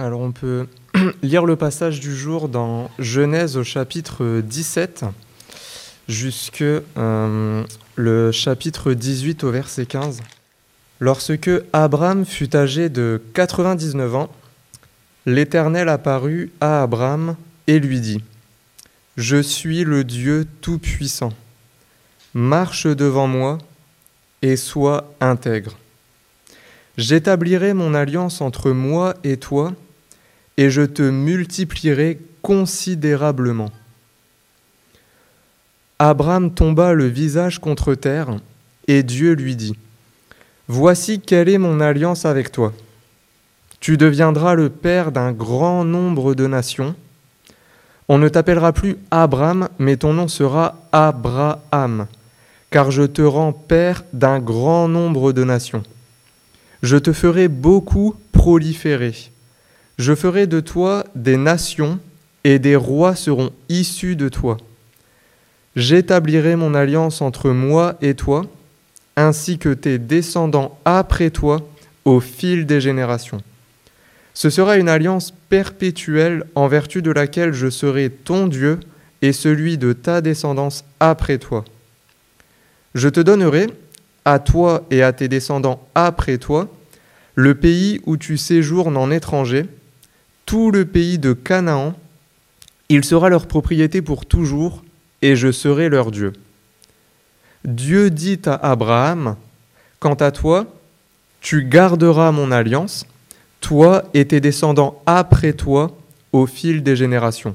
Alors on peut lire le passage du jour dans Genèse au chapitre 17 jusque euh, le chapitre 18 au verset 15. Lorsque Abraham fut âgé de 99 ans, l'Éternel apparut à Abraham et lui dit, Je suis le Dieu Tout-Puissant. Marche devant moi et sois intègre. J'établirai mon alliance entre moi et toi, et je te multiplierai considérablement. Abraham tomba le visage contre terre, et Dieu lui dit, Voici quelle est mon alliance avec toi. Tu deviendras le père d'un grand nombre de nations. On ne t'appellera plus Abraham, mais ton nom sera Abraham, car je te rends père d'un grand nombre de nations. Je te ferai beaucoup proliférer. Je ferai de toi des nations, et des rois seront issus de toi. J'établirai mon alliance entre moi et toi, ainsi que tes descendants après toi, au fil des générations. Ce sera une alliance perpétuelle en vertu de laquelle je serai ton Dieu et celui de ta descendance après toi. Je te donnerai, à toi et à tes descendants après toi, le pays où tu séjournes en étranger, tout le pays de Canaan, il sera leur propriété pour toujours, et je serai leur Dieu. Dieu dit à Abraham, Quant à toi, tu garderas mon alliance, toi et tes descendants après toi, au fil des générations.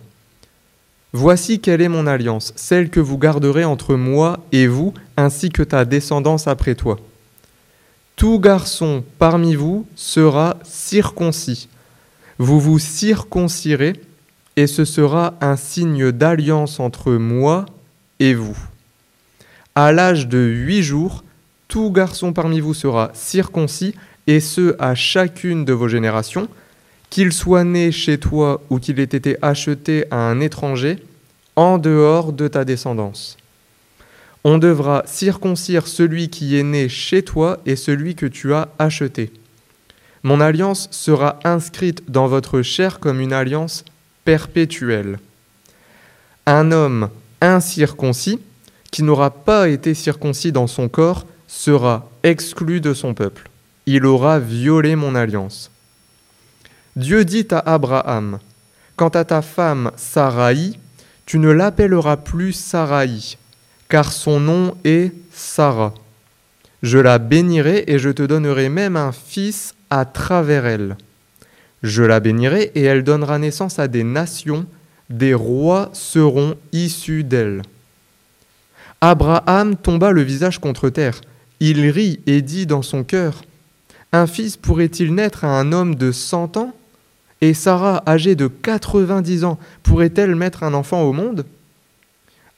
Voici quelle est mon alliance, celle que vous garderez entre moi et vous, ainsi que ta descendance après toi. Tout garçon parmi vous sera circoncis. Vous vous circoncirez, et ce sera un signe d'alliance entre moi et vous. À l'âge de huit jours, tout garçon parmi vous sera circoncis, et ce à chacune de vos générations, qu'il soit né chez toi ou qu'il ait été acheté à un étranger, en dehors de ta descendance. On devra circoncire celui qui est né chez toi et celui que tu as acheté. Mon alliance sera inscrite dans votre chair comme une alliance perpétuelle. Un homme incirconcis, qui n'aura pas été circoncis dans son corps, sera exclu de son peuple il aura violé mon alliance. Dieu dit à Abraham, Quant à ta femme Sarai, tu ne l'appelleras plus Sarai, car son nom est Sarah. Je la bénirai et je te donnerai même un fils à travers elle. Je la bénirai et elle donnera naissance à des nations, des rois seront issus d'elle. Abraham tomba le visage contre terre. Il rit et dit dans son cœur, un fils pourrait-il naître à un homme de cent ans? Et Sarah, âgée de quatre-vingt-dix ans, pourrait-elle mettre un enfant au monde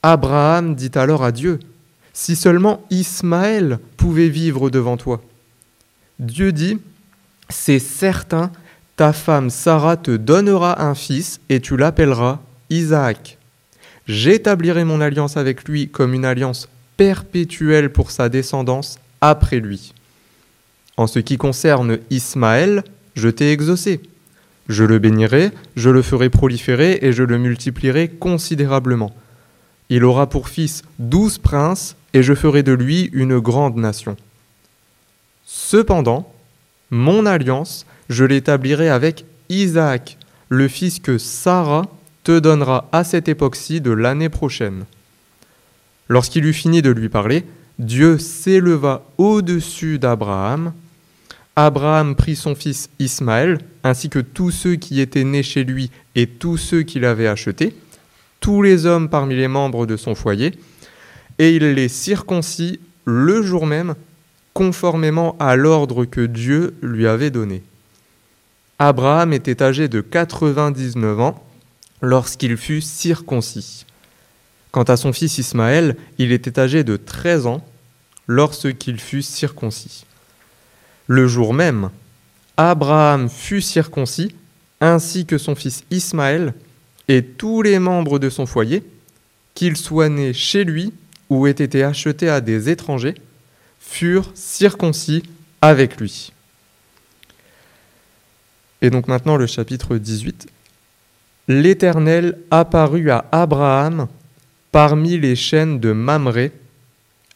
Abraham dit alors à Dieu, Si seulement Ismaël pouvait vivre devant toi. Dieu dit, C'est certain, ta femme Sarah te donnera un fils et tu l'appelleras Isaac. J'établirai mon alliance avec lui comme une alliance perpétuelle pour sa descendance après lui. En ce qui concerne Ismaël, je t'ai exaucé. Je le bénirai, je le ferai proliférer et je le multiplierai considérablement. Il aura pour fils douze princes, et je ferai de lui une grande nation. Cependant, mon alliance, je l'établirai avec Isaac, le fils que Sarah te donnera à cette époque-ci de l'année prochaine. Lorsqu'il eut fini de lui parler, Dieu s'éleva au-dessus d'Abraham Abraham prit son fils Ismaël, ainsi que tous ceux qui étaient nés chez lui et tous ceux qu'il avait achetés, tous les hommes parmi les membres de son foyer, et il les circoncis le jour même, conformément à l'ordre que Dieu lui avait donné. Abraham était âgé de 99 ans lorsqu'il fut circoncis. Quant à son fils Ismaël, il était âgé de 13 ans lorsqu'il fut circoncis. Le jour même, Abraham fut circoncis, ainsi que son fils Ismaël, et tous les membres de son foyer, qu'ils soient nés chez lui ou aient été achetés à des étrangers, furent circoncis avec lui. Et donc maintenant le chapitre 18. L'Éternel apparut à Abraham parmi les chaînes de Mamré,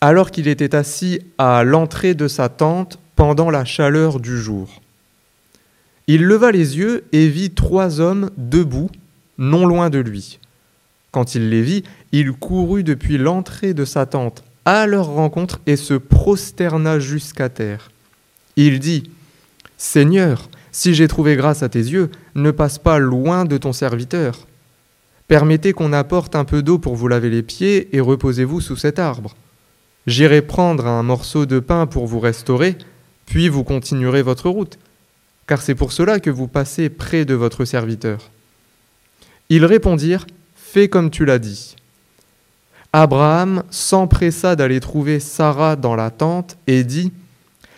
alors qu'il était assis à l'entrée de sa tente pendant la chaleur du jour. Il leva les yeux et vit trois hommes debout, non loin de lui. Quand il les vit, il courut depuis l'entrée de sa tente à leur rencontre et se prosterna jusqu'à terre. Il dit, Seigneur, si j'ai trouvé grâce à tes yeux, ne passe pas loin de ton serviteur. Permettez qu'on apporte un peu d'eau pour vous laver les pieds et reposez-vous sous cet arbre. J'irai prendre un morceau de pain pour vous restaurer, puis vous continuerez votre route, car c'est pour cela que vous passez près de votre serviteur. Ils répondirent, Fais comme tu l'as dit. Abraham s'empressa d'aller trouver Sarah dans la tente et dit,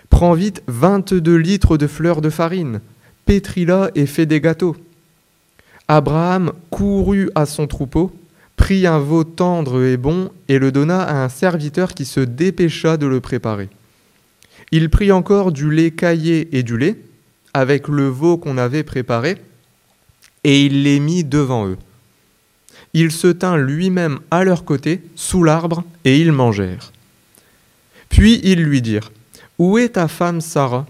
Prends vite vingt-deux litres de fleurs de farine, pétris-la et fais des gâteaux. Abraham courut à son troupeau, prit un veau tendre et bon et le donna à un serviteur qui se dépêcha de le préparer. Il prit encore du lait caillé et du lait, avec le veau qu'on avait préparé, et il les mit devant eux. Il se tint lui-même à leur côté, sous l'arbre, et ils mangèrent. Puis ils lui dirent, où est ta femme Sarah?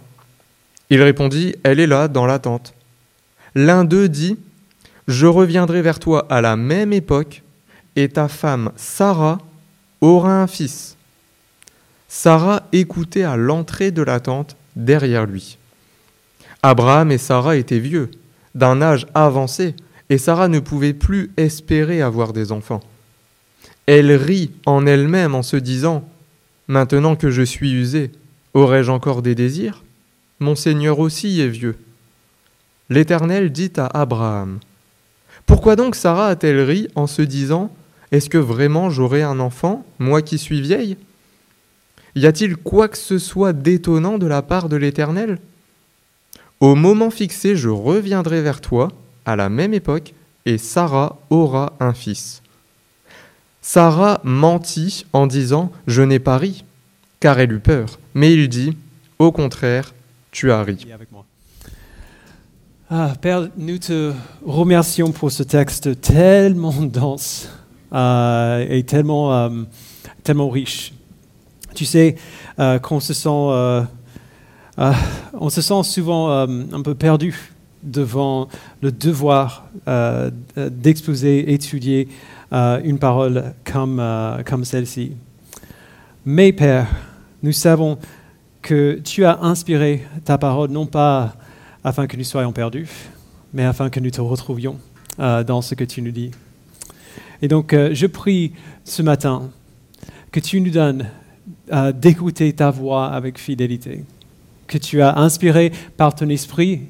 Il répondit, Elle est là, dans la tente. L'un d'eux dit, Je reviendrai vers toi à la même époque, et ta femme Sarah aura un fils. Sarah écoutait à l'entrée de la tente derrière lui. Abraham et Sarah étaient vieux, d'un âge avancé, et Sarah ne pouvait plus espérer avoir des enfants. Elle rit en elle-même en se disant Maintenant que je suis usée, Aurais-je encore des désirs? Mon Seigneur aussi est vieux. L'Éternel dit à Abraham, Pourquoi donc Sarah a-t-elle ri en se disant, Est-ce que vraiment j'aurai un enfant, moi qui suis vieille? Y a-t-il quoi que ce soit d'étonnant de la part de l'Éternel? Au moment fixé, je reviendrai vers toi, à la même époque, et Sarah aura un fils. Sarah mentit en disant, Je n'ai pas ri car elle eut peur. Mais il dit, au contraire, tu as ri. Ah, Père, nous te remercions pour ce texte tellement dense euh, et tellement, euh, tellement riche. Tu sais euh, qu'on se sent, on se sent souvent un peu perdu devant le devoir d'exposer, étudier une parole comme, comme celle-ci. Mais Père, nous savons que tu as inspiré ta parole non pas afin que nous soyons perdus, mais afin que nous te retrouvions euh, dans ce que tu nous dis. Et donc, euh, je prie ce matin que tu nous donnes euh, d'écouter ta voix avec fidélité, que tu as inspiré par ton esprit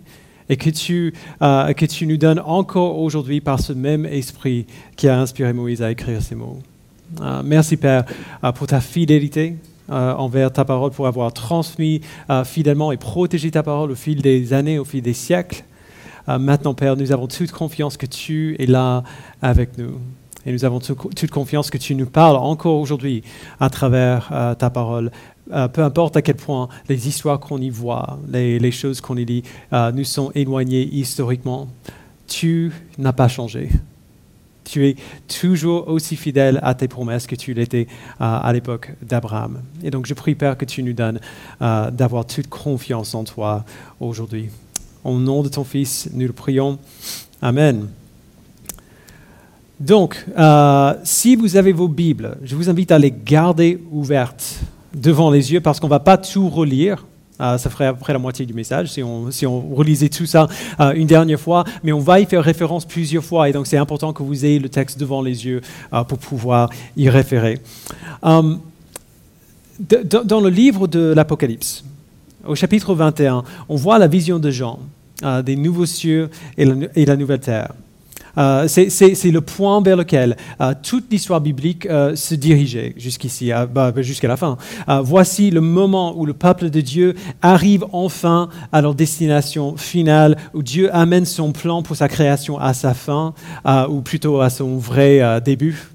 et que tu, que tu nous donnes encore aujourd'hui par ce même esprit qui a inspiré Moïse à écrire ces mots. merci Père pour ta fidélité, euh, envers ta parole, pour avoir transmis euh, fidèlement et protégé ta parole au fil des années, au fil des siècles. Euh, maintenant, Père, nous avons toute confiance que tu es là avec nous. Et nous avons toute confiance que tu nous parles encore aujourd'hui à travers ta parole. Peu importe à quel point les histoires qu'on y voit, les, choses qu'on y lit, nous sont éloignées historiquement, tu n'as pas changé. Tu es toujours aussi fidèle à tes promesses que tu l'étais euh, à l'époque d'Abraham. Et donc je prie, Père, que tu nous donnes euh, d'avoir toute confiance en toi aujourd'hui. Au nom de ton Fils, nous le prions. Amen. Donc, euh, si vous avez vos Bibles, je vous invite à les garder ouvertes devant les yeux parce qu'on ne va pas tout relire. Euh, ça ferait à peu près la moitié du message si on, relisait tout ça euh, une dernière fois, mais on va y faire référence plusieurs fois et donc c'est important que vous ayez le texte devant les yeux euh, pour pouvoir y référer. dans le livre de l'Apocalypse, au chapitre 21, on voit la vision de Jean des nouveaux cieux et la nouvelle terre. Euh, c'est le point vers lequel euh, toute l'histoire biblique euh, se dirigeait jusqu'ici, bah, jusqu'à la fin. voici le moment où le peuple de Dieu arrive enfin à leur destination finale, où Dieu amène son plan pour sa création à sa fin, ou plutôt à son vrai début.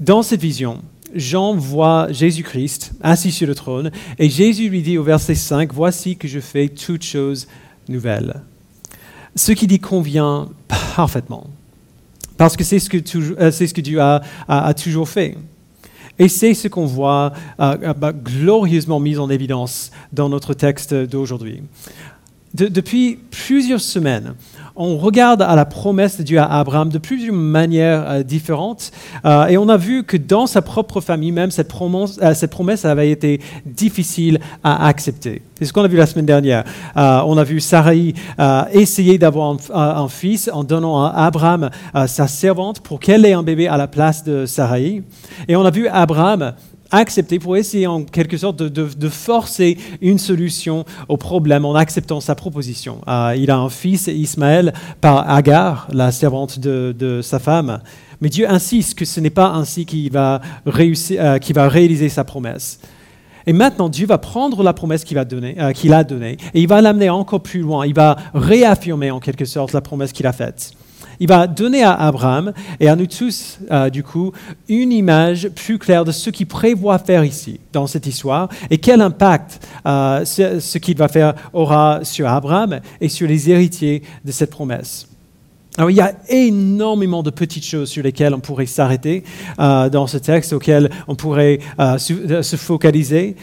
Dans cette vision, Jean voit Jésus-Christ assis sur le trône, et Jésus lui dit au verset 5, Voici que je fais toutes choses nouvelles. Ce qui lui convient parfaitement. Parce que c'est ce, que c'est ce que Dieu a, a, toujours fait. Et c'est ce qu'on voit bah, glorieusement mis en évidence dans notre texte d'aujourd'hui. depuis plusieurs semaines, on regarde à la promesse de Dieu à Abraham de plusieurs manières euh, différentes. Euh, et on a vu que dans sa propre famille même, cette promesse, euh, cette promesse avait été difficile à accepter. C'est ce qu'on a vu la semaine dernière. on a vu Sarai essayer d'avoir un, fils en donnant à Abraham sa servante pour qu'elle ait un bébé à la place de Sarai. Et on a vu Abraham accepter, pour essayer en quelque sorte de, forcer une solution au problème en acceptant sa proposition. Euh, il a un fils, Ismaël, par Agar, la servante de, sa femme. Mais Dieu insiste que ce n'est pas ainsi qu'il va, réussir, euh, va réaliser sa promesse. Et maintenant, Dieu va prendre la promesse euh, qu'il a donnée et il va l'amener encore plus loin. Il va réaffirmer en quelque sorte la promesse qu'il a faite il va donner à Abraham et à nous tous, euh, du coup, une image plus claire de ce qu'il prévoit faire ici, dans cette histoire, et quel impact euh, ce, qu'il va faire aura sur Abraham et sur les héritiers de cette promesse. Alors, il y a énormément de petites choses sur lesquelles on pourrait s'arrêter euh, dans ce texte, auxquelles on pourrait se, focaliser.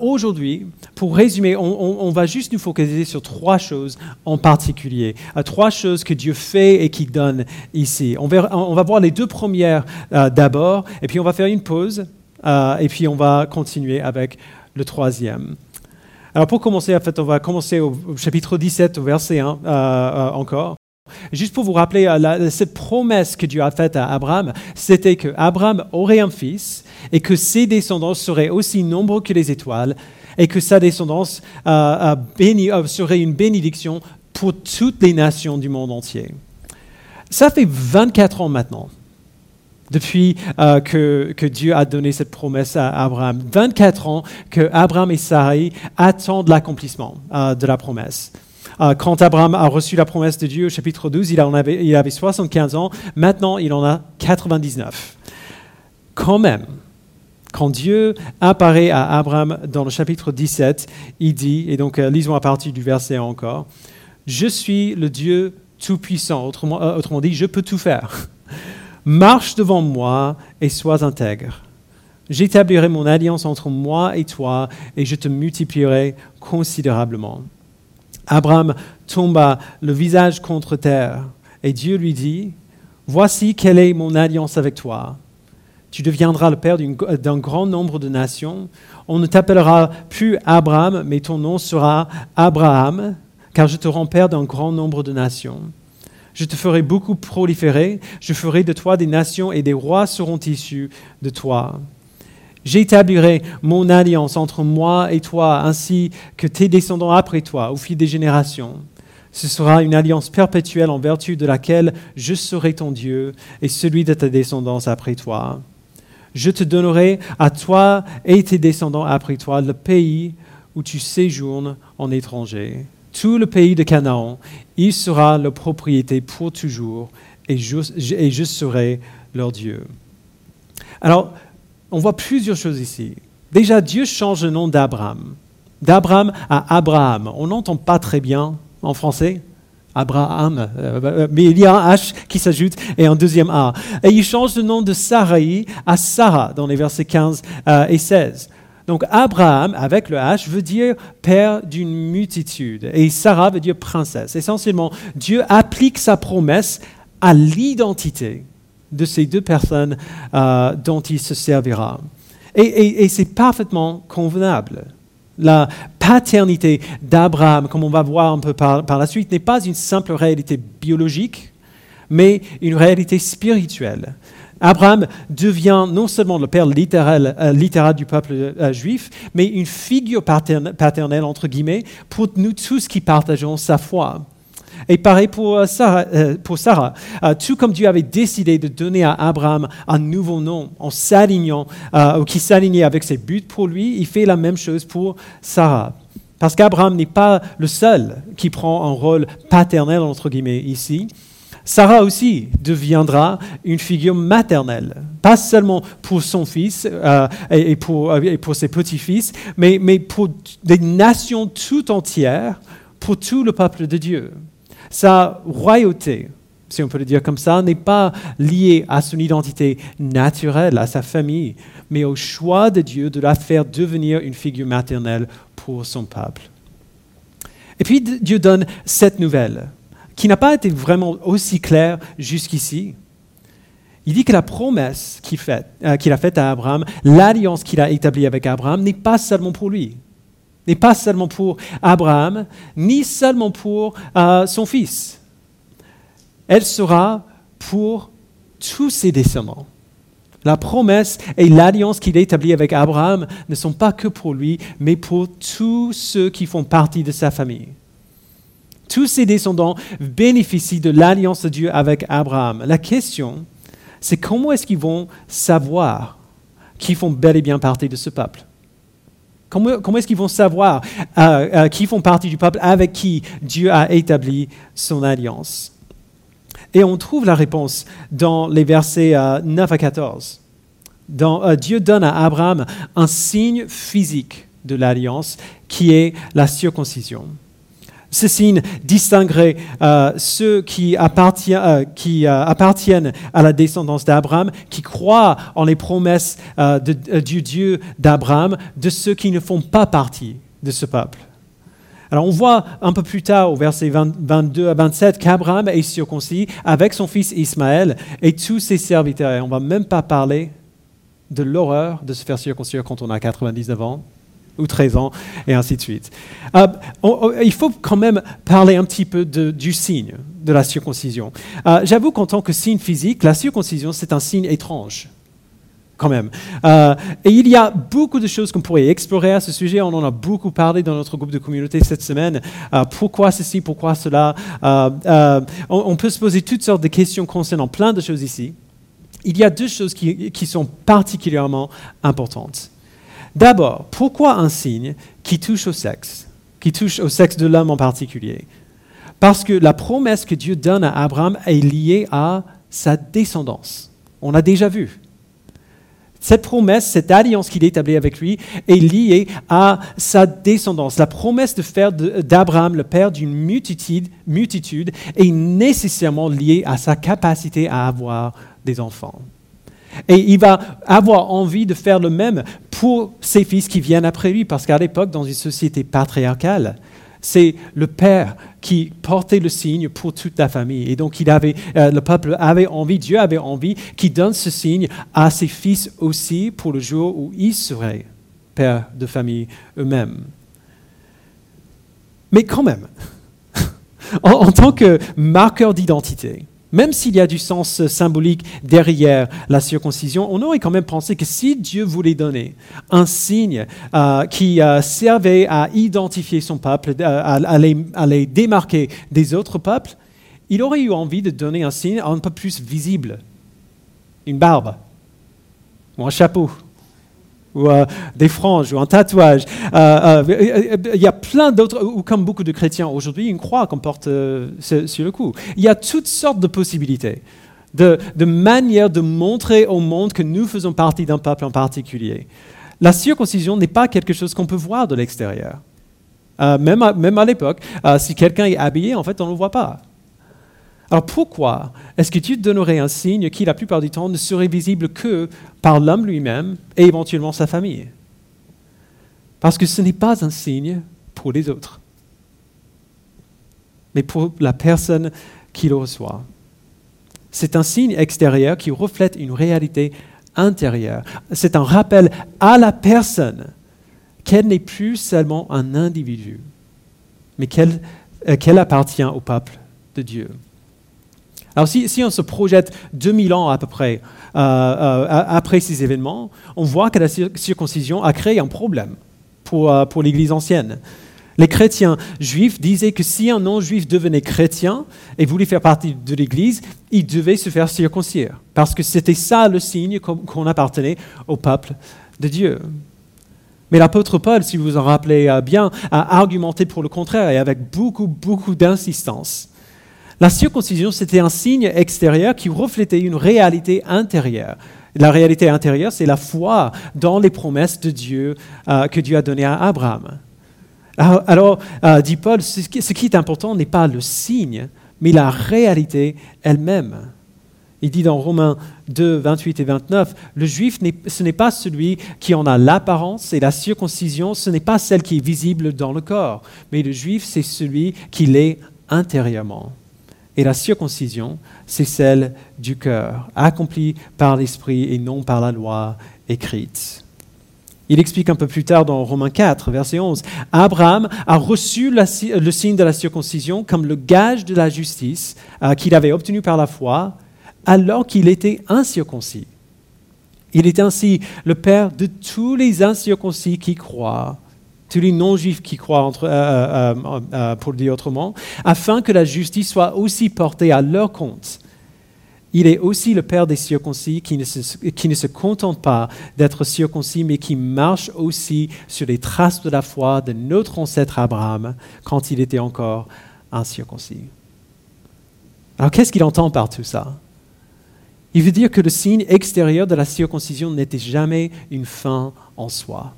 Aujourd'hui, pour résumer, on, va juste nous focaliser sur trois choses en particulier. Euh, trois choses que Dieu fait et qu'il donne ici. On, va voir les deux premières euh, d'abord, et puis on va faire une pause, euh, et puis on va continuer avec le troisième. Alors pour commencer, en fait, on va commencer au, chapitre 17, au verset 1 encore. Juste pour vous rappeler, cette promesse que Dieu a faite à Abraham, c'était que Abraham aurait un fils et que ses descendants seraient aussi nombreux que les étoiles et que sa descendance euh, euh, serait une bénédiction pour toutes les nations du monde entier. Ça fait 24 ans maintenant depuis euh, que, Dieu a donné cette promesse à Abraham. 24 ans que Abraham et Sarai attendent l'accomplissement de la promesse. quand Abraham a reçu la promesse de Dieu au chapitre 12, il, avait, il avait 75 ans. Maintenant, il en a 99. Quand même, quand Dieu apparaît à Abraham dans le chapitre 17, il dit, et donc euh, lisons à partir du verset encore, Je suis le Dieu Tout-Puissant, autrement, euh, autrement dit, je peux tout faire. Marche devant moi et sois intègre. J'établirai mon alliance entre moi et toi et je te multiplierai considérablement. Abraham tomba le visage contre terre et Dieu lui dit, Voici quelle est mon alliance avec toi tu deviendras le père d'un grand nombre de nations. On ne t'appellera plus Abraham, mais ton nom sera Abraham, car je te rends père d'un grand nombre de nations. Je te ferai beaucoup proliférer, je ferai de toi des nations et des rois seront issus de toi. J'établirai mon alliance entre moi et toi, ainsi que tes descendants après toi, au fil des générations. Ce sera une alliance perpétuelle en vertu de laquelle je serai ton Dieu et celui de ta descendance après toi. Je te donnerai à toi et tes descendants après toi le pays où tu séjournes en étranger. Tout le pays de Canaan, il sera leur propriété pour toujours, et je, serai leur Dieu. Alors, on voit plusieurs choses ici. Déjà, Dieu change le nom d'Abraham. D'Abraham à Abraham. On n'entend pas très bien en français. Abraham, euh, mais il y a un H qui s'ajoute et un deuxième A. Et il change le nom de Sarai à Sarah dans les versets 15 euh, et 16. Donc Abraham, avec le H, veut dire père d'une multitude et Sarah veut dire princesse. Essentiellement, Dieu applique sa promesse à l'identité de ces deux personnes euh, dont il se servira. et c'est parfaitement convenable. La paternité d'Abraham, comme on va voir un peu par, la suite, n'est pas une simple réalité biologique, mais une réalité spirituelle. Abraham devient non seulement le père littéral, euh, du peuple euh, juif, mais une figure paternelle, entre guillemets, pour nous tous qui partageons sa foi. Et pareil pour euh, Sarah. Euh. Euh, tout comme Dieu avait décidé de donner à Abraham un nouveau nom en s'alignant, ou qui s'alignait avec ses buts pour lui, il fait la même chose pour Sarah. Parce qu'Abraham n'est pas le seul qui prend un rôle paternel, entre guillemets, ici. Sarah aussi deviendra une figure maternelle, pas seulement pour son fils et, pour, ses petits-fils, mais pour des nations tout entières, pour tout le peuple de Dieu. Sa royauté, si on peut le dire comme ça, n'est pas liée à son identité naturelle, à sa famille, mais au choix de Dieu de la faire devenir une figure maternelle pour son peuple. Et puis Dieu donne cette nouvelle, qui n'a pas été vraiment aussi claire jusqu'ici. Il dit que la promesse euh, qu'il a faite à Abraham, l'alliance qu'il a établie avec Abraham, n'est pas seulement pour lui, n'est pas seulement pour Abraham, ni seulement pour euh, son fils. Elle sera pour tous ses descendants. La promesse et l'alliance qu'il a établie avec Abraham ne sont pas que pour lui, mais pour tous ceux qui font partie de sa famille. Tous ses descendants bénéficient de l'alliance de Dieu avec Abraham. La question, c'est comment est-ce qu'ils vont savoir qu'ils font bel et bien partie de ce peuple? Comment, est-ce qu'ils vont savoir euh, euh, qui font partie du peuple avec qui Dieu a établi son alliance? Et on trouve la réponse dans les versets 9 euh, à 14. Dieu donne à Abraham un signe physique de l'alliance qui est la circoncision. Ce signe distinguerait euh, ceux qui, appartiennent, euh, euh, appartiennent à la descendance d'Abraham, qui croient en les promesses du Dieu d'Abraham, de ceux qui ne font pas partie de ce peuple. Alors on voit un peu plus tard au verset 22 à 27 qu'Abraham est circoncis avec son fils Ismaël et tous ses serviteurs. Et on ne va même pas parler de l'horreur de se faire circoncire quand on a 99 ans ou 13 ans, et ainsi de suite. Euh, il faut quand même parler un petit peu du signe de la circoncision. Euh, j'avoue qu'en tant que signe physique, la circoncision, c'est un signe étrange. Quand même. Euh, et il y a beaucoup de choses qu'on pourrait explorer à ce sujet. On en a beaucoup parlé dans notre groupe de communauté cette semaine. pourquoi ceci, pourquoi cela on, peut se poser toutes sortes de questions concernant plein de choses ici. Il y a deux choses qui sont particulièrement importantes. D'abord, pourquoi un signe qui touche au sexe, qui touche au sexe de l'homme en particulier? Parce que la promesse que Dieu donne à Abraham est liée à sa descendance. On a déjà vu. Cette promesse, cette alliance qu'il établit avec lui est liée à sa descendance. La promesse de faire d'Abraham le père d'une multitude, multitude est nécessairement liée à sa capacité à avoir des enfants. Et il va avoir envie de faire le même pour ses fils qui viennent après lui, parce qu'à l'époque, dans une société patriarcale, c'est le père qui portait le signe pour toute la famille. Et donc, il avait, euh, le peuple avait envie, Dieu avait envie qu'il donne ce signe à ses fils aussi pour le jour où ils seraient pères de famille eux-mêmes. Mais quand même, en tant que marqueur d'identité, même s'il y a du sens symbolique derrière la circoncision, on aurait quand même pensé que si Dieu voulait donner un signe euh, qui euh, servait à identifier son peuple, euh, à, les, démarquer des autres peuples, il aurait eu envie de donner un signe un peu plus visible. Une barbe ou un chapeau ou euh, des franges, ou un tatouage. Euh, euh, il y a plein d'autres, ou comme beaucoup de chrétiens aujourd'hui, une croix qu'on porte sur le cou. Il y a toutes sortes de possibilités, de, manières de montrer au monde que nous faisons partie d'un peuple en particulier. La circoncision n'est pas quelque chose qu'on peut voir de l'extérieur. même à l'époque, si quelqu'un est habillé, en fait, on ne le voit pas. Alors pourquoi est-ce que Dieu donnerait un signe qui, la plupart du temps, ne serait visible que par l'homme lui-même et éventuellement sa famille? Parce que ce n'est pas un signe pour les autres, mais pour la personne qui le reçoit. C'est un signe extérieur qui reflète une réalité intérieure. C'est un rappel à la personne qu'elle n'est plus seulement un individu, mais qu'elle euh, appartient au peuple de Dieu. Alors si, on se projette 2000 ans à peu près euh, euh, après ces événements, on voit que la circoncision a créé un problème pour, euh, pour l'Église ancienne. Les chrétiens juifs disaient que si un non-juif devenait chrétien et voulait faire partie de l'Église, il devait se faire circoncire, parce que c'était ça le signe qu'on appartenait au peuple de Dieu. Mais l'apôtre Paul, si vous vous en rappelez bien, a argumenté pour le contraire et avec beaucoup, beaucoup d'insistance. La circoncision, c'était un signe extérieur qui reflétait une réalité intérieure. La réalité intérieure, c'est la foi dans les promesses de Dieu euh, que Dieu a données à Abraham. Alors, euh, dit Paul, ce qui est important n'est pas le signe, mais la réalité elle-même. Il dit dans Romains 2, 28 et 29, le juif, ce n'est pas celui qui en a l'apparence et la circoncision, ce n'est pas celle qui est visible dans le corps, mais le juif, c'est celui qui l'est intérieurement. Et la circoncision, c'est celle du cœur, accomplie par l'esprit et non par la loi écrite. Il explique un peu plus tard dans Romains 4, verset 11, Abraham a reçu le signe de la circoncision comme le gage de la justice euh, qu'il avait obtenu par la foi alors qu'il était incirconcis. Il est ainsi le père de tous les incirconcis qui croient, tous les non-juifs qui croient, entre, euh, euh, euh, pour le dire autrement, afin que la justice soit aussi portée à leur compte. Il est aussi le Père des circoncis qui ne se, qui ne se contente pas d'être circoncis, mais qui marche aussi sur les traces de la foi de notre ancêtre Abraham quand il était encore incirconcis. Alors qu'est-ce qu'il entend par tout ça? Il veut dire que le signe extérieur de la circoncision n'était jamais une fin en soi.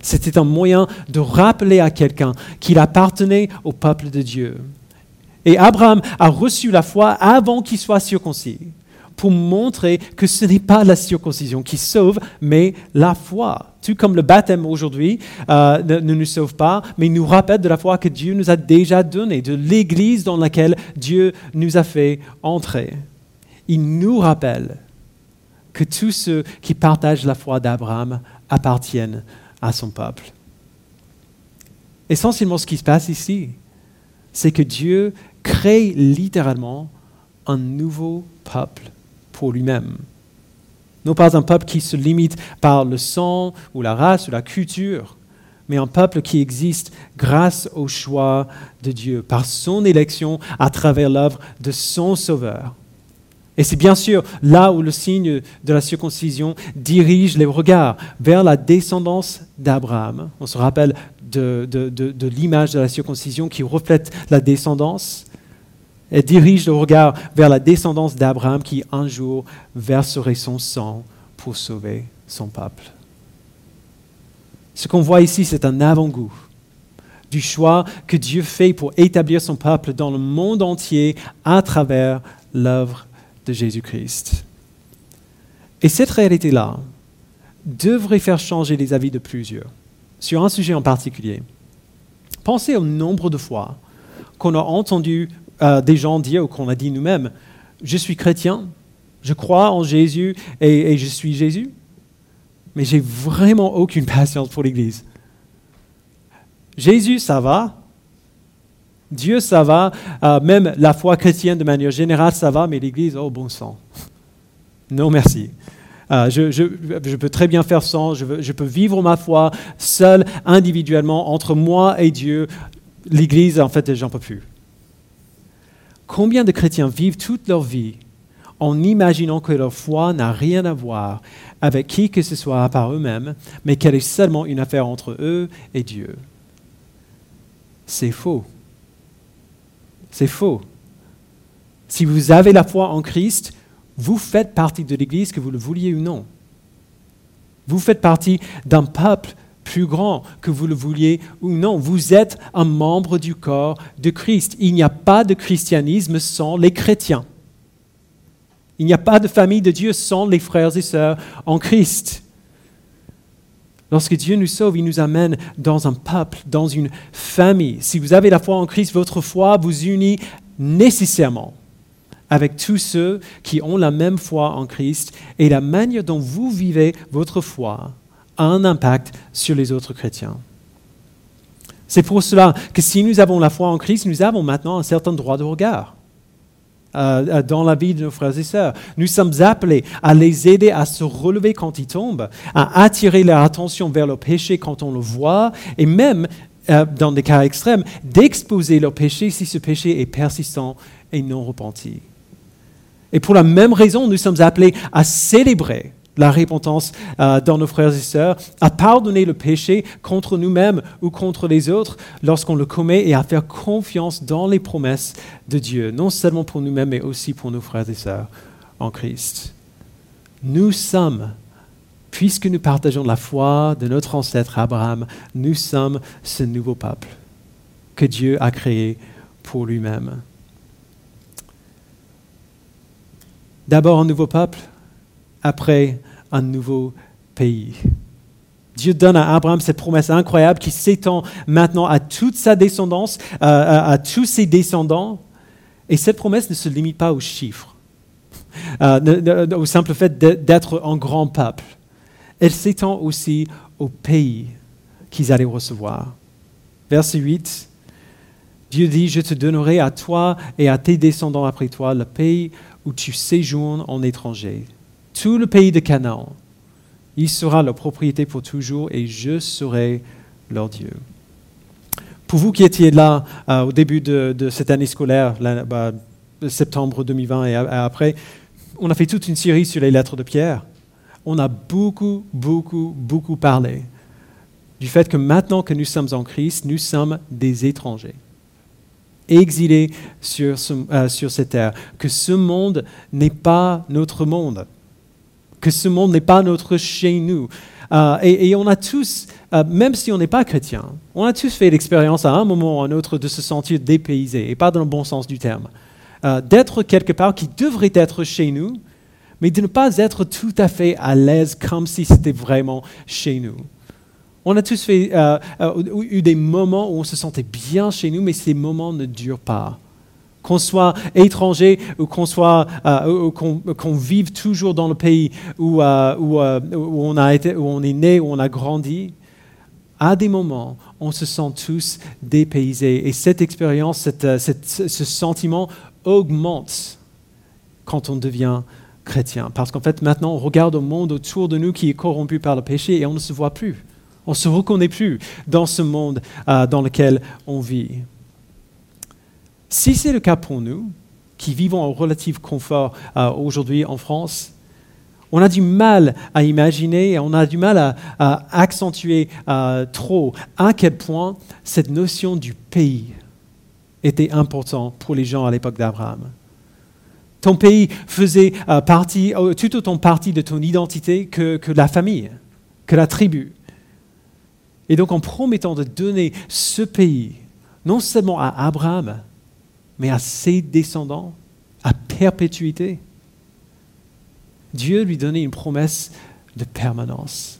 C'était un moyen de rappeler à quelqu'un qu'il appartenait au peuple de Dieu. Et Abraham a reçu la foi avant qu'il soit circoncis, pour montrer que ce n'est pas la circoncision qui sauve, mais la foi. Tout comme le baptême aujourd'hui euh, ne, nous sauve pas, mais nous rappelle de la foi que Dieu nous a déjà donnée, de l'Église dans laquelle Dieu nous a fait entrer il nous rappelle que tous ceux qui partagent la foi d'Abraham appartiennent à son peuple. Essentiellement, ce qui se passe ici, c'est que Dieu crée littéralement un nouveau peuple pour lui-même. Non pas un peuple qui se limite par le sang ou la race ou la culture, mais un peuple qui existe grâce au choix de Dieu, par son élection à travers l'œuvre de son Sauveur. Et c'est bien sûr là où le signe de la circoncision dirige les regards vers la descendance d'Abraham. On se rappelle de, l'image de la circoncision qui reflète la descendance. Elle dirige le regard vers la descendance d'Abraham qui un jour verserait son sang pour sauver son peuple. Ce qu'on voit ici, c'est un avant-goût du choix que Dieu fait pour établir son peuple dans le monde entier à travers l'œuvre de Jésus-Christ. Et cette réalité-là devrait faire changer les avis de plusieurs sur un sujet en particulier. Pensez au nombre de fois qu'on a entendu euh, des gens dire ou qu'on a dit nous-mêmes, je suis chrétien, je crois en Jésus et, et je suis Jésus, mais j'ai vraiment aucune patience pour l'Église. Jésus, ça va, Dieu, ça va. Euh, même la foi chrétienne, de manière générale, ça va. Mais l'Église, oh bon sang. Non, merci. Euh, je, peux très bien faire sans. Je, peux vivre ma foi seul, individuellement, entre moi et Dieu. L'Église, en fait, j'en peux plus. Combien de chrétiens vivent toute leur vie en imaginant que leur foi n'a rien à voir avec qui que ce soit à part eux-mêmes, mais qu'elle est seulement une affaire entre eux et Dieu? C'est faux. C'est faux. Si vous avez la foi en Christ, vous faites partie de l'Église, que vous le vouliez ou non. Vous faites partie d'un peuple plus grand, que vous le vouliez ou non. Vous êtes un membre du corps de Christ. Il n'y a pas de christianisme sans les chrétiens. Il n'y a pas de famille de Dieu sans les frères et sœurs en Christ. Lorsque Dieu nous sauve, il nous amène dans un peuple, dans une famille. Si vous avez la foi en Christ, votre foi vous unit nécessairement avec tous ceux qui ont la même foi en Christ et la manière dont vous vivez votre foi a un impact sur les autres chrétiens. C'est pour cela que si nous avons la foi en Christ, nous avons maintenant un certain droit de regard. Euh, euh, dans la vie de nos frères et sœurs. Nous sommes appelés à les aider à se relever quand ils tombent, à attirer leur attention vers le péché quand on le voit, et même, euh, dans des cas extrêmes, d'exposer leur péché si ce péché est persistant et non repenti. Et pour la même raison, nous sommes appelés à célébrer la repentance euh, dans nos frères et sœurs, à pardonner le péché contre nous-mêmes ou contre les autres lorsqu'on le commet et à faire confiance dans les promesses de Dieu, non seulement pour nous-mêmes, mais aussi pour nos frères et sœurs en Christ. Nous sommes, puisque nous partageons la foi de notre ancêtre Abraham, nous sommes ce nouveau peuple que Dieu a créé pour lui-même. D'abord un nouveau peuple, après un nouveau pays. Dieu donne à Abraham cette promesse incroyable qui s'étend maintenant à toute sa descendance, à, à tous ses descendants. Et cette promesse ne se limite pas aux chiffres, euh, au simple fait d'être un grand peuple. Elle s'étend aussi au pays qu'ils allaient recevoir. Verset 8, Dieu dit, je te donnerai à toi et à tes descendants après toi le pays où tu séjournes en étranger, tout le pays de Canaan. Il sera leur propriété pour toujours et je serai leur Dieu. Pour vous qui étiez là euh, au début de, cette année scolaire, bah, septembre 2020 et après, on a fait toute une série sur les lettres de Pierre. On a beaucoup, beaucoup, beaucoup parlé du fait que maintenant que nous sommes en Christ, nous sommes des étrangers, exilés sur, euh, sur cette terre, que ce monde n'est pas notre monde, que ce monde n'est pas notre chez nous. Euh, et, on a tous, euh, même si on n'est pas chrétien, on a tous fait l'expérience à un moment ou à un autre de se sentir dépaysé, et pas dans le bon sens du terme. Euh, d'être quelque part qui devrait être chez nous, mais de ne pas être tout à fait à l'aise comme si c'était vraiment chez nous. On a tous fait, eu des moments où on se sentait bien chez nous, mais ces moments ne durent pas qu'on soit étranger ou qu'on soit euh, qu'on vive toujours dans le pays où, euh, euh, où, on a été, où on est né, où on a grandi, à des moments, on se sent tous dépaysés. Et cette expérience, ce sentiment augmente quand on devient chrétien. Parce qu'en fait, maintenant, on regarde au monde autour de nous qui est corrompu par le péché et on ne se voit plus. On ne se reconnaît plus dans ce monde dans lequel on vit. Si c'est le cas pour nous, qui vivons en relatif confort euh, aujourd'hui en France, on a du mal à imaginer, on a du mal à, accentuer euh, trop à quel point cette notion du pays était importante pour les gens à l'époque d'Abraham. Ton pays faisait euh, partie, tout autant partie de ton identité que, que la famille, que la tribu. Et donc en promettant de donner ce pays, non seulement à Abraham, mais à ses descendants, à perpétuité. Dieu lui donnait une promesse de permanence.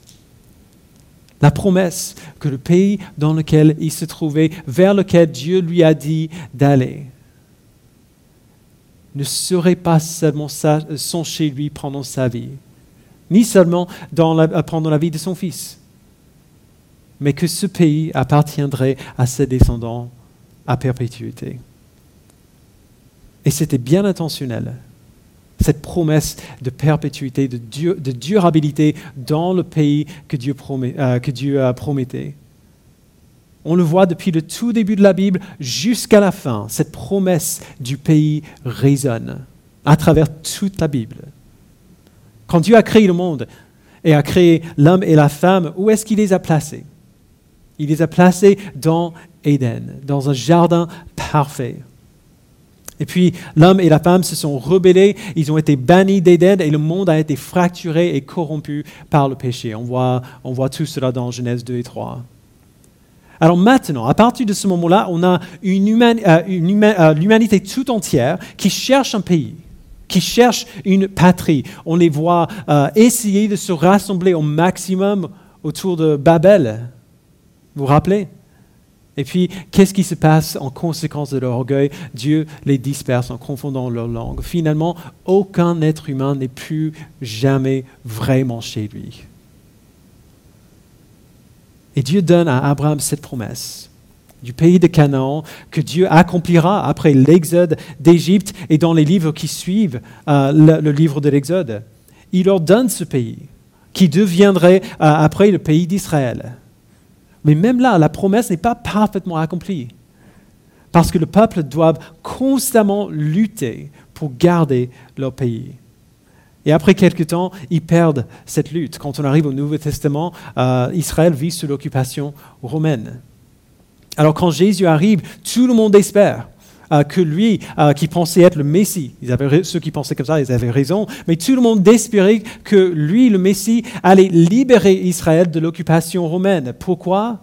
La promesse que le pays dans lequel il se trouvait, vers lequel Dieu lui a dit d'aller, ne serait pas seulement son chez lui pendant sa vie, ni seulement pendant la vie de son fils, mais que ce pays appartiendrait à ses descendants à perpétuité. Et c'était bien intentionnel. Cette promesse de perpétuité, de, durabilité dans le pays que Dieu, euh, que Dieu a prometté. On le voit depuis le tout début de la Bible jusqu'à la fin. Cette promesse du pays résonne à travers toute la Bible. Quand Dieu a créé le monde et a créé l'homme et la femme, où est-ce qu'il les a placés? Il les a placés dans Éden, dans un jardin parfait. Et puis l'homme et la femme se sont rebellés, ils ont été bannis d'Éden et le monde a été fracturé et corrompu par le péché. On voit, on voit tout cela dans Genèse 2 et 3. Alors maintenant, à partir de ce moment-là, on a une, euh, euh, l'humanité tout entière qui cherche un pays, qui cherche une patrie. On les voit euh, essayer de se rassembler au maximum autour de Babel. Vous vous rappelez? Et puis, qu'est-ce qui se passe en conséquence de leur orgueil Dieu les disperse en confondant leur langue. Finalement, aucun être humain n'est plus jamais vraiment chez lui. Et Dieu donne à Abraham cette promesse du pays de Canaan que Dieu accomplira après l'exode d'Égypte et dans les livres qui suivent euh, le, livre de l'exode. Il leur donne ce pays qui deviendrait euh, après le pays d'Israël. Mais même là, la promesse n'est pas parfaitement accomplie. Parce que le peuple doit constamment lutter pour garder leur pays. Et après quelque temps, ils perdent cette lutte. Quand on arrive au Nouveau Testament, euh, Israël vit sous l'occupation romaine. Alors quand Jésus arrive, tout le monde espère. Euh, que lui, euh, qui pensait être le Messie, ceux qui pensaient comme ça, ils avaient raison, mais tout le monde espérait que lui, le Messie, allait libérer Israël de l'occupation romaine. Pourquoi?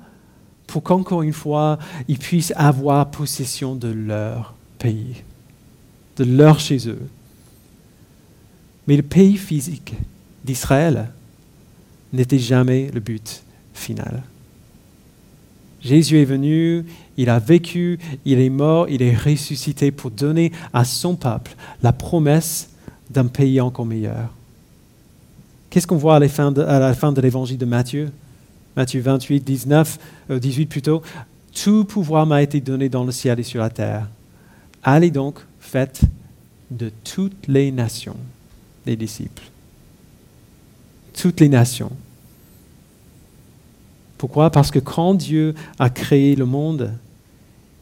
Pour qu'encore une fois, ils puissent avoir possession de leur pays, de leur chez eux. Mais le pays physique d'Israël n'était jamais le but final. Jésus est venu, il a vécu, il est mort, il est ressuscité pour donner à son peuple la promesse d'un pays encore meilleur. Qu'est-ce qu'on voit à la fin de, l'évangile de Matthieu? Matthieu 28, 19, 18 plutôt. Tout pouvoir m'a été donné dans le ciel et sur la terre. Allez donc, faites de toutes les nations des disciples. Toutes les nations. Pourquoi? Parce que quand Dieu a créé le monde,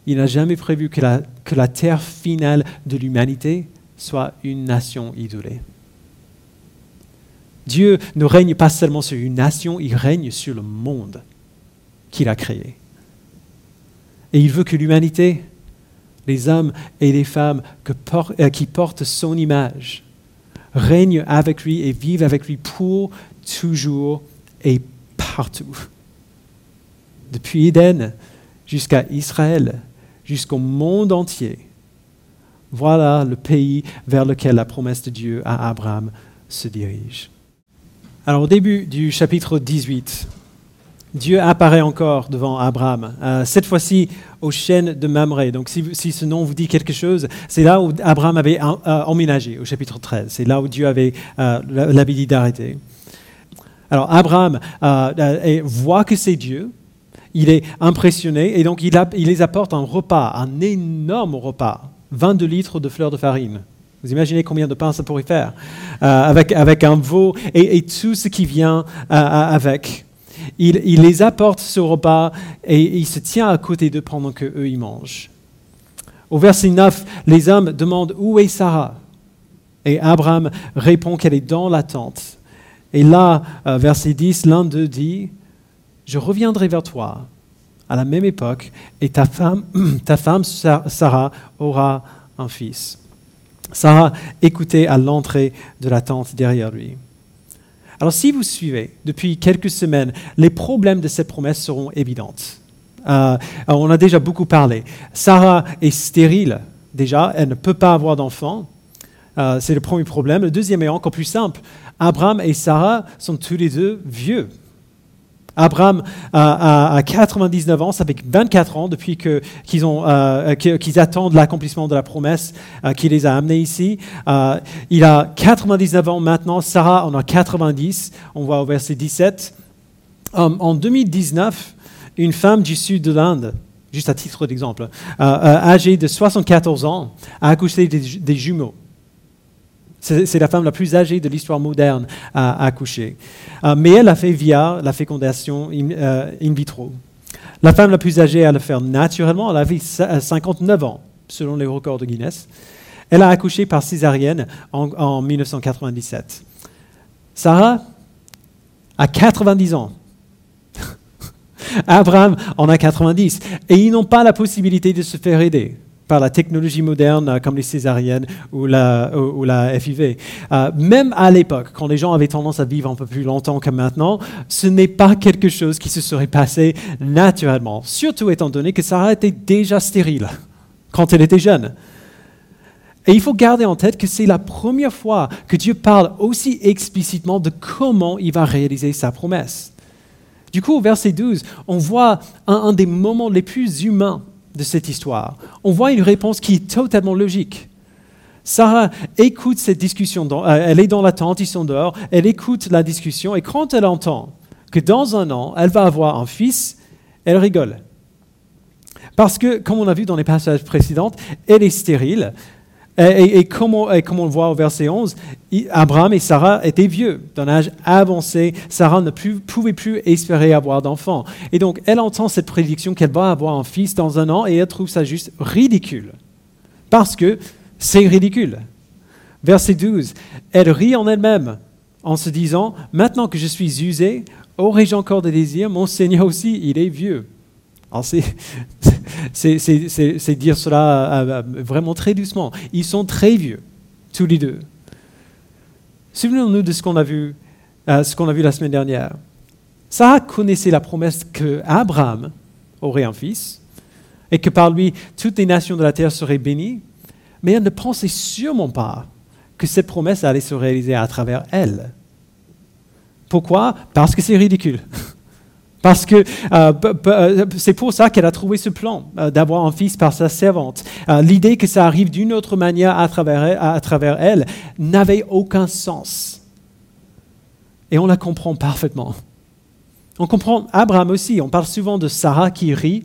il n'a jamais prévu que la, terre finale de l'humanité soit une nation isolée. Dieu ne règne pas seulement sur une nation, il règne sur le monde qu'il a créé. Et il veut que l'humanité, les hommes et les femmes euh, qui portent son image, règnent avec lui et vivent avec lui pour toujours et partout. Depuis Éden jusqu'à Israël, jusqu'au monde entier. Voilà le pays vers lequel la promesse de Dieu à Abraham se dirige. Alors au début du chapitre 18, Dieu apparaît encore devant Abraham, euh, cette fois-ci aux chênes de Mamré. Donc si, ce nom vous dit quelque chose, c'est là où Abraham avait euh, emménagé, au chapitre 13. C'est là où Dieu avait euh, l'habitude d'arrêter. Alors Abraham voit que c'est Dieu, il est impressionné et donc il, les apporte un repas, un énorme repas, 22 litres de fleurs de farine. Vous imaginez combien de pain ça pourrait faire euh, avec, un veau et, tout ce qui vient euh, euh, avec. Il, les apporte ce repas et il se tient à côté d'eux pendant qu'eux ils mangent. Au verset 9, les hommes demandent où est Sarah? Et Abraham répond qu'elle est dans la tente. Et là, verset 10, l'un d'eux dit je reviendrai vers toi à la même époque et ta femme, ta femme Sarah aura un fils. Sarah écoutait à l'entrée de la tente derrière lui. Alors si vous suivez depuis quelques semaines, les problèmes de cette promesse seront évidents. Euh, on a déjà beaucoup parlé. Sarah est stérile déjà, elle ne peut pas avoir d'enfant. Euh, c'est le premier problème. Le deuxième est encore plus simple. Abraham et Sarah sont tous les deux vieux. Abraham a, 99 ans, ça fait 24 ans depuis qu'ils, euh, attendent l'accomplissement de la promesse euh, qui les a amenés ici. Euh, il a 99 ans maintenant, Sarah en a 90, on voit au verset 17. en 2019, une femme du sud de l'Inde, juste à titre d'exemple, âgée de 74 ans, a accouché des jumeaux. C'est la femme la plus âgée de l'histoire moderne à accoucher. Euh, mais elle l'a fait via la fécondation euh, in, vitro. La femme la plus âgée à le faire naturellement, elle avait 59 ans, selon les records de Guinness. Elle a accouché par césarienne en, en 1997. Sarah a 90 ans. Abraham en a 90. Et ils n'ont pas la possibilité de se faire aider par la technologie moderne euh, comme les césariennes ou la, FIV. Euh, même à l'époque, quand les gens avaient tendance à vivre un peu plus longtemps que maintenant, ce n'est pas quelque chose qui se serait passé naturellement, surtout étant donné que Sarah était déjà stérile quand elle était jeune. Et il faut garder en tête que c'est la première fois que Dieu parle aussi explicitement de comment il va réaliser sa promesse. Du coup, au verset 12, on voit un des moments les plus humains de cette histoire, on voit une réponse qui est totalement logique. Sarah écoute cette discussion, euh, elle est dans la tente, ils sont dehors, elle écoute la discussion et quand elle entend que dans un an, elle va avoir un fils, elle rigole. Parce que, comme on a vu dans les passages précédents, elle est stérile, et, comme on, le voit au verset 11, Abraham et Sarah étaient vieux, d'un âge avancé. Sarah ne pouvait plus espérer avoir d'enfant. Et donc, elle entend cette prédiction qu'elle va avoir un fils dans un an et elle trouve ça juste ridicule. Parce que c'est ridicule. Verset 12, elle rit en elle-même en se disant, maintenant que je suis usée, aurais-je encore des désirs? Mon Seigneur aussi, il est vieux. C'est dire cela euh, euh, vraiment très doucement. Ils sont très vieux, tous les deux. Souvenons-nous de ce qu'on a vu, euh, a vu la semaine dernière. Sarah connaissait la promesse que Abraham aurait un fils et que par lui toutes les nations de la terre seraient bénies, mais elle ne pensait sûrement pas que cette promesse allait se réaliser à travers elle. Pourquoi? Parce que c'est ridicule. Parce que euh, euh, c'est pour ça qu'elle a trouvé ce plan euh, d'avoir un fils par sa servante. L'idée que ça arrive d'une autre manière à travers, à travers elle n'avait aucun sens. Et on la comprend parfaitement. On comprend Abraham aussi. On parle souvent de Sarah qui rit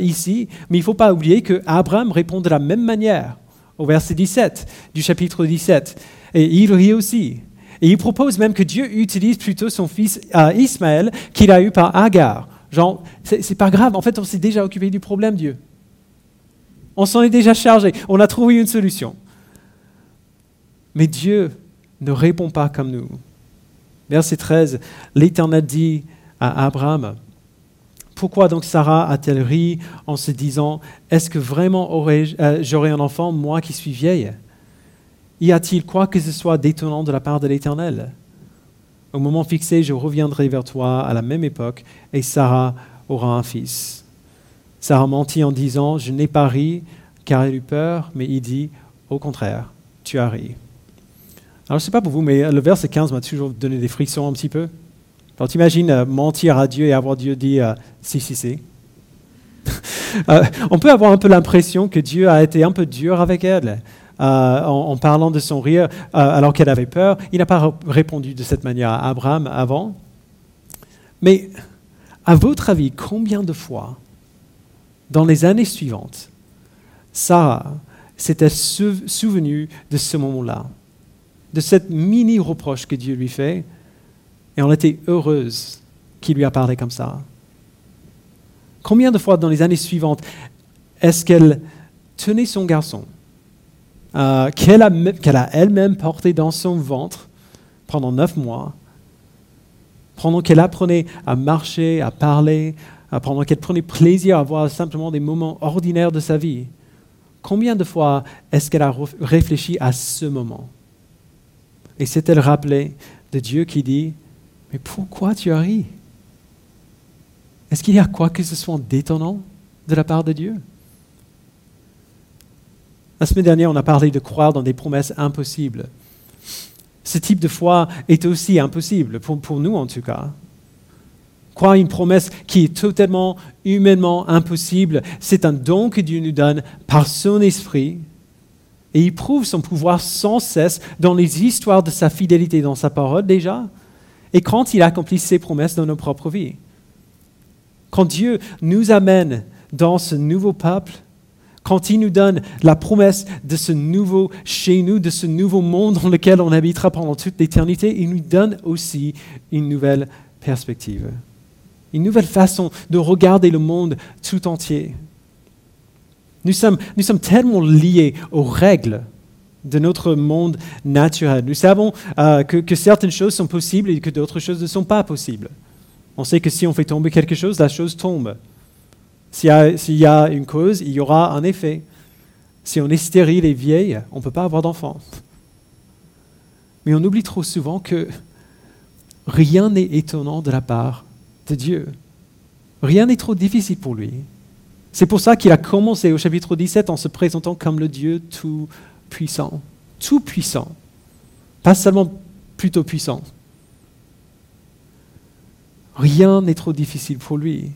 ici, mais il ne faut pas oublier que Abraham répond de la même manière au verset 17 du chapitre 17. Et il rit aussi. Et il propose même que Dieu utilise plutôt son fils euh, Ismaël qu'il a eu par Agar. Genre, c'est pas grave, en fait, on s'est déjà occupé du problème, Dieu. On s'en est déjà chargé, on a trouvé une solution. Mais Dieu ne répond pas comme nous. Verset 13, l'Éternel dit à Abraham, pourquoi donc Sarah a-t-elle ri en se disant, est-ce que vraiment euh, j'aurai un enfant, moi qui suis vieille? Y a-t-il quoi que ce soit d'étonnant de la part de l'Éternel? Au moment fixé, je reviendrai vers toi à la même époque, et Sarah aura un fils. Sarah mentit en disant, je n'ai pas ri, car elle eut peur, mais il dit, au contraire, tu as ri. Alors, je ne sais pas pour vous, mais le verset 15 m'a toujours donné des frictions un petit peu. Alors, t'imagines euh, mentir à Dieu et avoir Dieu dit, euh, si, si, si. Euh, on peut avoir un peu l'impression que Dieu a été un peu dur avec elle. Euh, en, parlant de son rire euh, alors qu'elle avait peur. Il n'a pas répondu de cette manière à Abraham avant. Mais à votre avis, combien de fois, dans les années suivantes, Sarah s'était souvenue de ce moment-là, de cette mini-reproche que Dieu lui fait, et on était heureuse qu'il lui a parlé comme ça? Combien de fois dans les années suivantes est-ce qu'elle tenait son garçon euh, qu'elle a, elle-même porté dans son ventre pendant neuf mois, pendant qu'elle apprenait à marcher, à parler, pendant qu'elle prenait plaisir à voir simplement des moments ordinaires de sa vie. Combien de fois est-ce qu'elle a réfléchi à ce moment? Et s'est-elle rappelée de Dieu qui dit, mais pourquoi tu as ri? Est-ce qu'il y a quoi que ce soit d'étonnant de la part de Dieu? La semaine dernière, on a parlé de croire dans des promesses impossibles. Ce type de foi est aussi impossible, pour, nous en tout cas. Croire une promesse qui est totalement humainement impossible, c'est un don que Dieu nous donne par son esprit. Et il prouve son pouvoir sans cesse dans les histoires de sa fidélité dans sa parole déjà, et quand il accomplit ses promesses dans nos propres vies. Quand Dieu nous amène dans ce nouveau peuple, quand il nous donne la promesse de ce nouveau chez nous, de ce nouveau monde dans lequel on habitera pendant toute l'éternité, il nous donne aussi une nouvelle perspective, une nouvelle façon de regarder le monde tout entier. Nous sommes, tellement liés aux règles de notre monde naturel. Nous savons euh, que certaines choses sont possibles et que d'autres choses ne sont pas possibles. On sait que si on fait tomber quelque chose, la chose tombe. S'il y, a une cause, il y aura un effet. Si on est stérile et vieille, on ne peut pas avoir d'enfants. Mais on oublie trop souvent que rien n'est étonnant de la part de Dieu. Rien n'est trop difficile pour lui. C'est pour ça qu'il a commencé au chapitre 17 en se présentant comme le Dieu tout-puissant. Tout-puissant. Pas seulement plutôt puissant. Rien n'est trop difficile pour lui.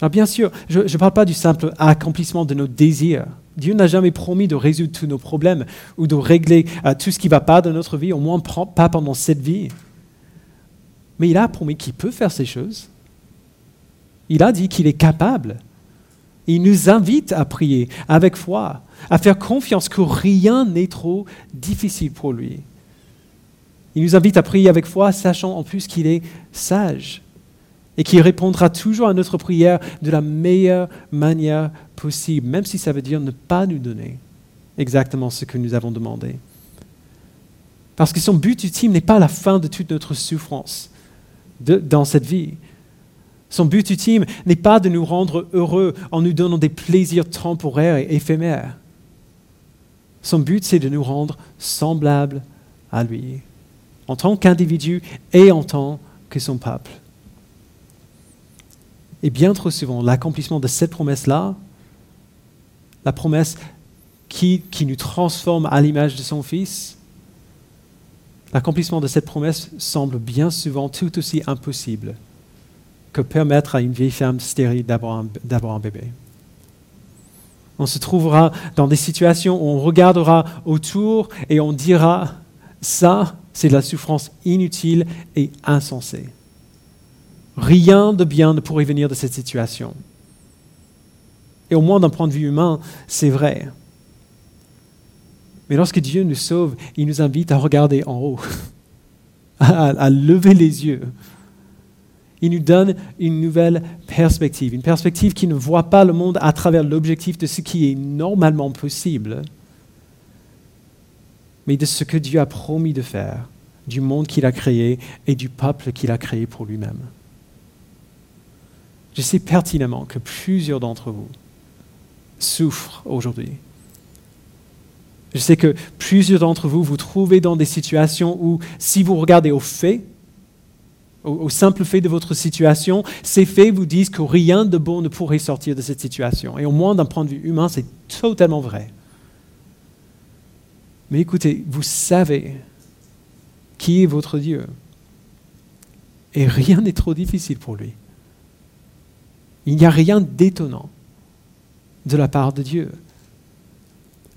Alors bien sûr, je ne parle pas du simple accomplissement de nos désirs. Dieu n'a jamais promis de résoudre tous nos problèmes ou de régler euh, tout ce qui ne va pas dans notre vie, au moins pas pendant cette vie. Mais il a promis qu'il peut faire ces choses. Il a dit qu'il est capable. Il nous invite à prier avec foi, à faire confiance que rien n'est trop difficile pour lui. Il nous invite à prier avec foi, sachant en plus qu'il est sage et qui répondra toujours à notre prière de la meilleure manière possible, même si ça veut dire ne pas nous donner exactement ce que nous avons demandé. Parce que son but ultime n'est pas la fin de toute notre souffrance dans cette vie. Son but ultime n'est pas de nous rendre heureux en nous donnant des plaisirs temporaires et éphémères. Son but, c'est de nous rendre semblables à lui, en tant qu'individu et en tant que son peuple. Et bien trop souvent, l'accomplissement de cette promesse-là, la promesse qui, nous transforme à l'image de son Fils, l'accomplissement de cette promesse semble bien souvent tout aussi impossible que permettre à une vieille femme stérile d'avoir un, un bébé. On se trouvera dans des situations où on regardera autour et on dira, ça, c'est de la souffrance inutile et insensée. Rien de bien ne pourrait venir de cette situation. Et au moins d'un point de vue humain, c'est vrai. Mais lorsque Dieu nous sauve, il nous invite à regarder en haut, à, lever les yeux. Il nous donne une nouvelle perspective, une perspective qui ne voit pas le monde à travers l'objectif de ce qui est normalement possible, mais de ce que Dieu a promis de faire, du monde qu'il a créé et du peuple qu'il a créé pour lui-même. Je sais pertinemment que plusieurs d'entre vous souffrent aujourd'hui. Je sais que plusieurs d'entre vous vous trouvez dans des situations où, si vous regardez au fait, au, simple fait de votre situation, ces faits vous disent que rien de bon ne pourrait sortir de cette situation. Et au moins d'un point de vue humain, c'est totalement vrai. Mais écoutez, vous savez qui est votre Dieu. Et rien n'est trop difficile pour lui. Il n'y a rien d'étonnant de la part de Dieu.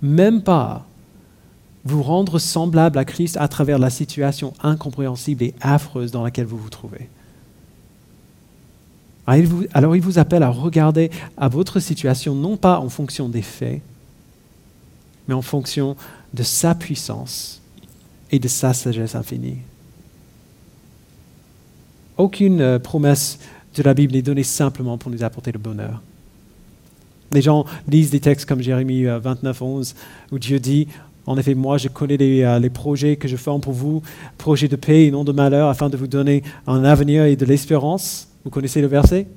Même pas vous rendre semblable à Christ à travers la situation incompréhensible et affreuse dans laquelle vous vous trouvez. Alors il vous appelle à regarder à votre situation non pas en fonction des faits, mais en fonction de sa puissance et de sa sagesse infinie. Aucune euh, promesse de la Bible n'est donnée simplement pour nous apporter le bonheur. Les gens lisent des textes comme Jérémie 29, euh, 11, où Dieu dit En effet, moi, je connais les, euh, les, projets que je forme pour vous, projets de paix et non de malheur, afin de vous donner un avenir et de l'espérance. Vous connaissez le verset?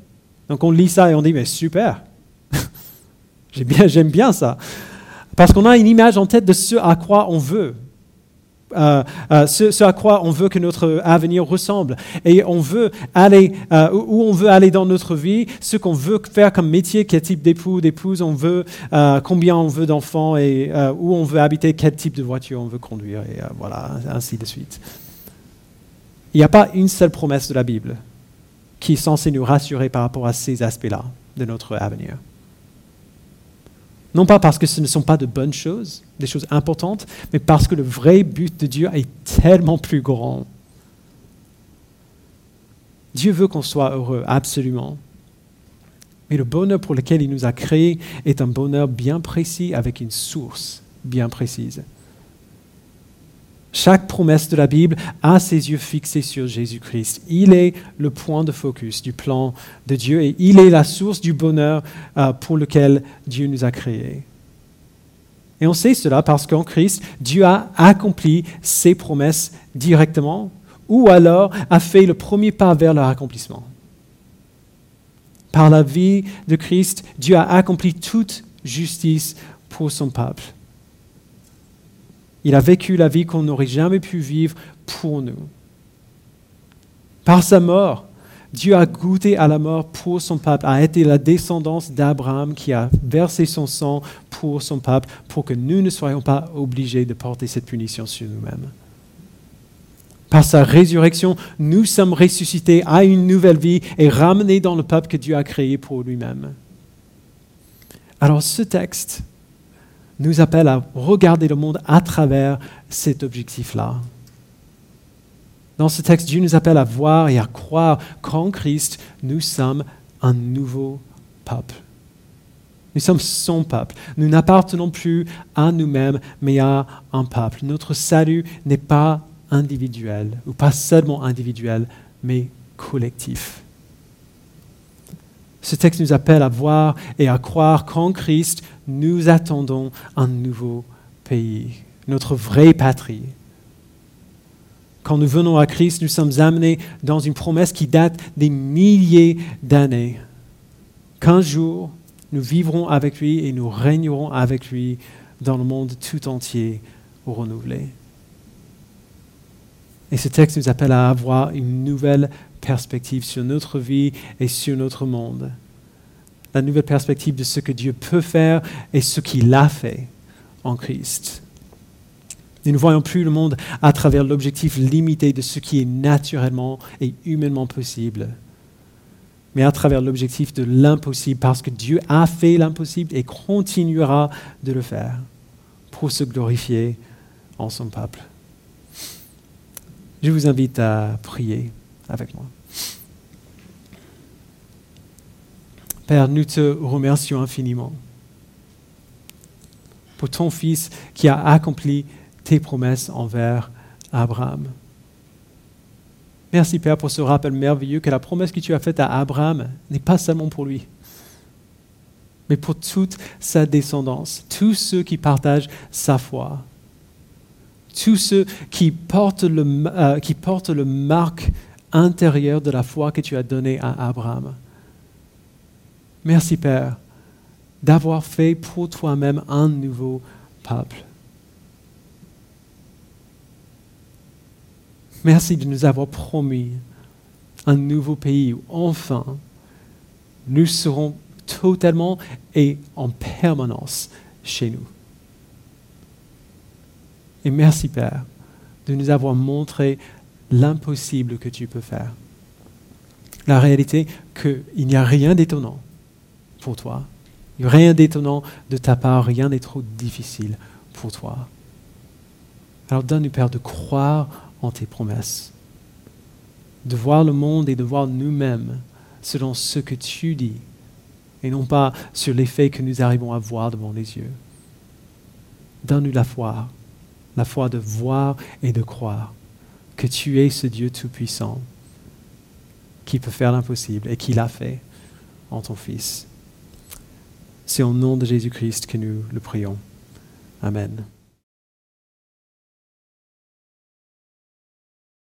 Donc on lit ça et on dit Mais super J'aime bien ça. Parce qu'on a une image en tête de ce à quoi on veut. Euh, euh, ce, à quoi on veut que notre avenir ressemble. Et on veut aller euh, où on veut aller dans notre vie, ce qu'on veut faire comme métier, quel type d'époux, d'épouse on veut, combien on veut d'enfants et où on veut habiter, quel type de voiture on veut conduire, et voilà, ainsi de suite. Il n'y a pas une seule promesse de la Bible qui est censée nous rassurer par rapport à ces aspects-là de notre avenir. Non pas parce que ce ne sont pas de bonnes choses, des choses importantes, mais parce que le vrai but de Dieu est tellement plus grand. Dieu veut qu'on soit heureux, absolument. Mais le bonheur pour lequel il nous a créés est un bonheur bien précis avec une source bien précise. Chaque promesse de la Bible a ses yeux fixés sur Jésus-Christ. Il est le point de focus du plan de Dieu et il est la source du bonheur euh, pour lequel Dieu nous a créés. Et on sait cela parce qu'en Christ, Dieu a accompli ses promesses directement ou alors a fait le premier pas vers leur accomplissement. Par la vie de Christ, Dieu a accompli toute justice pour son peuple. Il a vécu la vie qu'on n'aurait jamais pu vivre pour nous. Par sa mort, Dieu a goûté à la mort pour son peuple, a été la descendance d'Abraham qui a versé son sang pour son peuple, pour que nous ne soyons pas obligés de porter cette punition sur nous-mêmes. Par sa résurrection, nous sommes ressuscités à une nouvelle vie et ramenés dans le peuple que Dieu a créé pour lui-même. Alors ce texte nous appelle à regarder le monde à travers cet objectif-là. Dans ce texte, Dieu nous appelle à voir et à croire qu'en Christ, nous sommes un nouveau peuple. Nous sommes son peuple. Nous n'appartenons plus à nous-mêmes, mais à un peuple. Notre salut n'est pas individuel, ou pas seulement individuel, mais collectif. Ce texte nous appelle à voir et à croire qu'en Christ, nous attendons un nouveau pays, notre vraie patrie. Quand nous venons à Christ, nous sommes amenés dans une promesse qui date des milliers d'années. Qu'un jour, nous vivrons avec lui et nous régnerons avec lui dans le monde tout entier renouvelé. Et ce texte nous appelle à avoir une nouvelle perspective sur notre vie et sur notre monde. La nouvelle perspective de ce que Dieu peut faire et ce qu'il a fait en Christ. Nous ne voyons plus le monde à travers l'objectif limité de ce qui est naturellement et humainement possible, mais à travers l'objectif de l'impossible, parce que Dieu a fait l'impossible et continuera de le faire pour se glorifier en son peuple. Je vous invite à prier avec moi. Père, nous te remercions infiniment pour ton Fils qui a accompli tes promesses envers Abraham. Merci Père pour ce rappel merveilleux que la promesse que tu as faite à Abraham n'est pas seulement pour lui, mais pour toute sa descendance, tous ceux qui partagent sa foi, tous ceux qui portent le, euh, qui portent le marque intérieur de la foi que tu as donnée à Abraham. Merci Père d'avoir fait pour toi-même un nouveau peuple. Merci de nous avoir promis un nouveau pays où enfin nous serons totalement et en permanence chez nous. Et merci Père de nous avoir montré l'impossible que tu peux faire. La réalité qu'il n'y a rien d'étonnant pour toi. Rien d'étonnant de ta part, rien n'est trop difficile pour toi. Alors donne-nous, Père, de croire en tes promesses, de voir le monde et de voir nous-mêmes selon ce que tu dis, et non pas sur les faits que nous arrivons à voir devant les yeux. Donne-nous la foi, la foi de voir et de croire que tu es ce Dieu tout-puissant qui peut faire l'impossible et qui l'a fait en ton Fils. C'est au nom de Jésus-Christ que nous le prions. Amen.